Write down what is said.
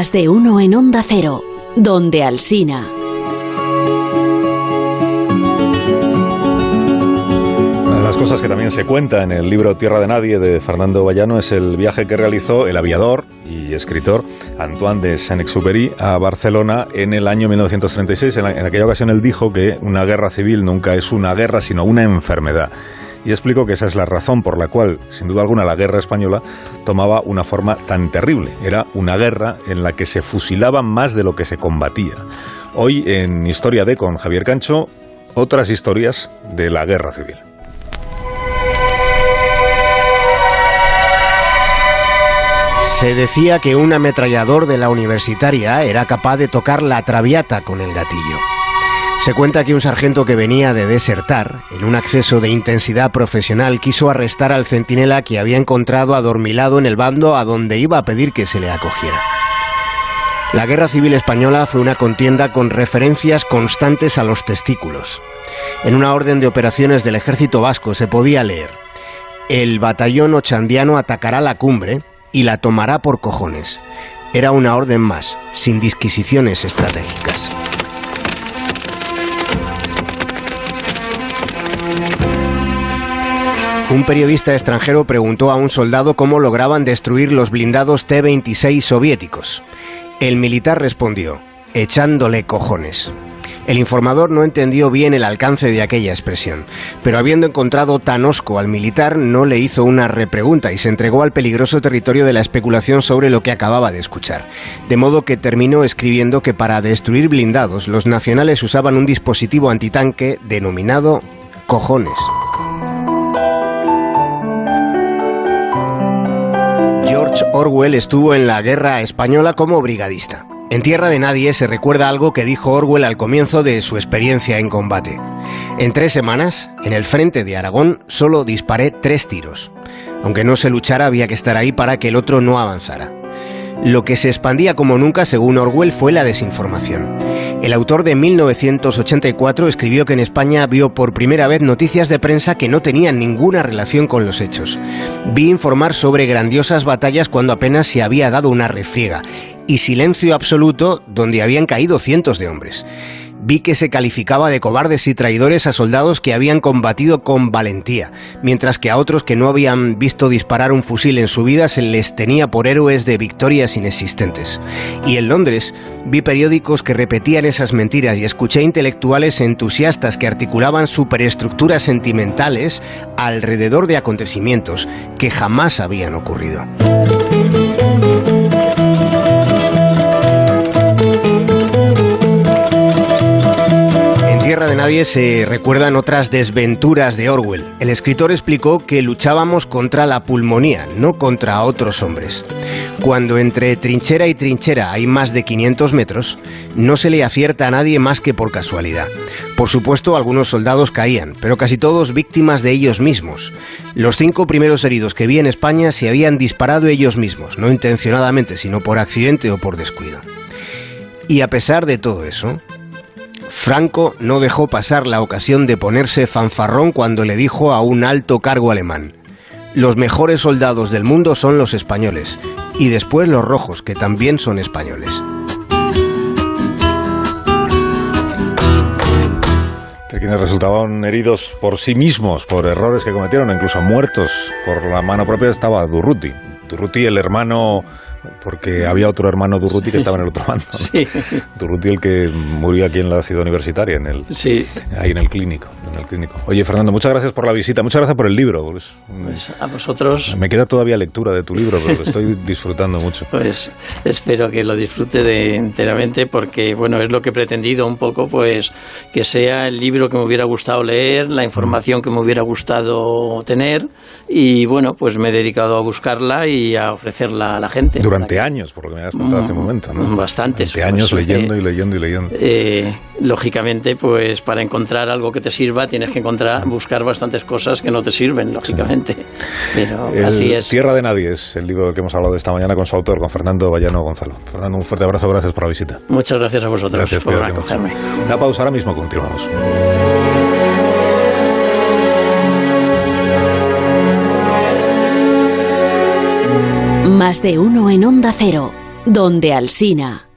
Más de uno en Onda Cero, donde Alsina. Una de las cosas que también se cuenta en el libro Tierra de Nadie de Fernando Vallano es el viaje que realizó el aviador y escritor Antoine de Saint-Exupéry a Barcelona en el año 1936. En, en aquella ocasión él dijo que una guerra civil nunca es una guerra, sino una enfermedad y explicó que esa es la razón por la cual, sin duda alguna, la guerra española tomaba una forma tan terrible. Era una guerra en la que se fusilaba más de lo que se combatía. Hoy en Historia de con Javier Cancho, otras historias de la guerra civil. Se decía que un ametrallador de la universitaria era capaz de tocar la traviata con el gatillo. Se cuenta que un sargento que venía de desertar, en un acceso de intensidad profesional, quiso arrestar al centinela que había encontrado adormilado en el bando a donde iba a pedir que se le acogiera. La Guerra Civil Española fue una contienda con referencias constantes a los testículos. En una orden de operaciones del ejército vasco se podía leer, el batallón ochandiano atacará la cumbre y la tomará por cojones. Era una orden más, sin disquisiciones estratégicas. Un periodista extranjero preguntó a un soldado cómo lograban destruir los blindados T-26 soviéticos. El militar respondió, echándole cojones. El informador no entendió bien el alcance de aquella expresión, pero habiendo encontrado tan osco al militar, no le hizo una repregunta y se entregó al peligroso territorio de la especulación sobre lo que acababa de escuchar. De modo que terminó escribiendo que para destruir blindados los nacionales usaban un dispositivo antitanque denominado cojones. George Orwell estuvo en la guerra española como brigadista. En Tierra de Nadie se recuerda algo que dijo Orwell al comienzo de su experiencia en combate. En tres semanas, en el frente de Aragón, solo disparé tres tiros. Aunque no se luchara, había que estar ahí para que el otro no avanzara. Lo que se expandía como nunca, según Orwell, fue la desinformación. El autor de 1984 escribió que en España vio por primera vez noticias de prensa que no tenían ninguna relación con los hechos. Vi informar sobre grandiosas batallas cuando apenas se había dado una refriega y silencio absoluto donde habían caído cientos de hombres vi que se calificaba de cobardes y traidores a soldados que habían combatido con valentía, mientras que a otros que no habían visto disparar un fusil en su vida se les tenía por héroes de victorias inexistentes. Y en Londres vi periódicos que repetían esas mentiras y escuché intelectuales entusiastas que articulaban superestructuras sentimentales alrededor de acontecimientos que jamás habían ocurrido. De Nadie se recuerdan otras desventuras de Orwell. El escritor explicó que luchábamos contra la pulmonía, no contra otros hombres. Cuando entre trinchera y trinchera hay más de 500 metros, no se le acierta a nadie más que por casualidad. Por supuesto, algunos soldados caían, pero casi todos víctimas de ellos mismos. Los cinco primeros heridos que vi en España se habían disparado ellos mismos, no intencionadamente, sino por accidente o por descuido. Y a pesar de todo eso, Franco no dejó pasar la ocasión de ponerse fanfarrón cuando le dijo a un alto cargo alemán, los mejores soldados del mundo son los españoles, y después los rojos, que también son españoles. quienes resultaban heridos por sí mismos, por errores que cometieron, incluso muertos por la mano propia, estaba Durruti. Durruti, el hermano porque había otro hermano Durruti que estaba en el otro bando. Sí. Durruti el que murió aquí en la ciudad universitaria, en el, sí. ahí en el clínico, el clínico. Oye, Fernando, muchas gracias por la visita, muchas gracias por el libro. Pues, pues a vosotros. Me queda todavía lectura de tu libro, pero lo estoy disfrutando mucho. Pues espero que lo disfrute de enteramente, porque bueno, es lo que he pretendido un poco, pues que sea el libro que me hubiera gustado leer, la información que me hubiera gustado tener, y bueno, pues me he dedicado a buscarla y a ofrecerla a la gente durante años, por lo que me has contado hace un momento, ¿no? Bastantes. Durante años pues, leyendo y leyendo y leyendo. Eh, lógicamente, pues para encontrar algo que te sirva tienes que encontrar, buscar bastantes cosas que no te sirven, lógicamente. Pero así es. Tierra de Nadie es el libro que hemos hablado esta mañana con su autor, con Fernando Vallano Gonzalo. Fernando, un fuerte abrazo, gracias por la visita. Muchas gracias a vosotros gracias, por acogerme. Una pausa, ahora mismo continuamos. Más de uno en Onda Cero, donde Alsina.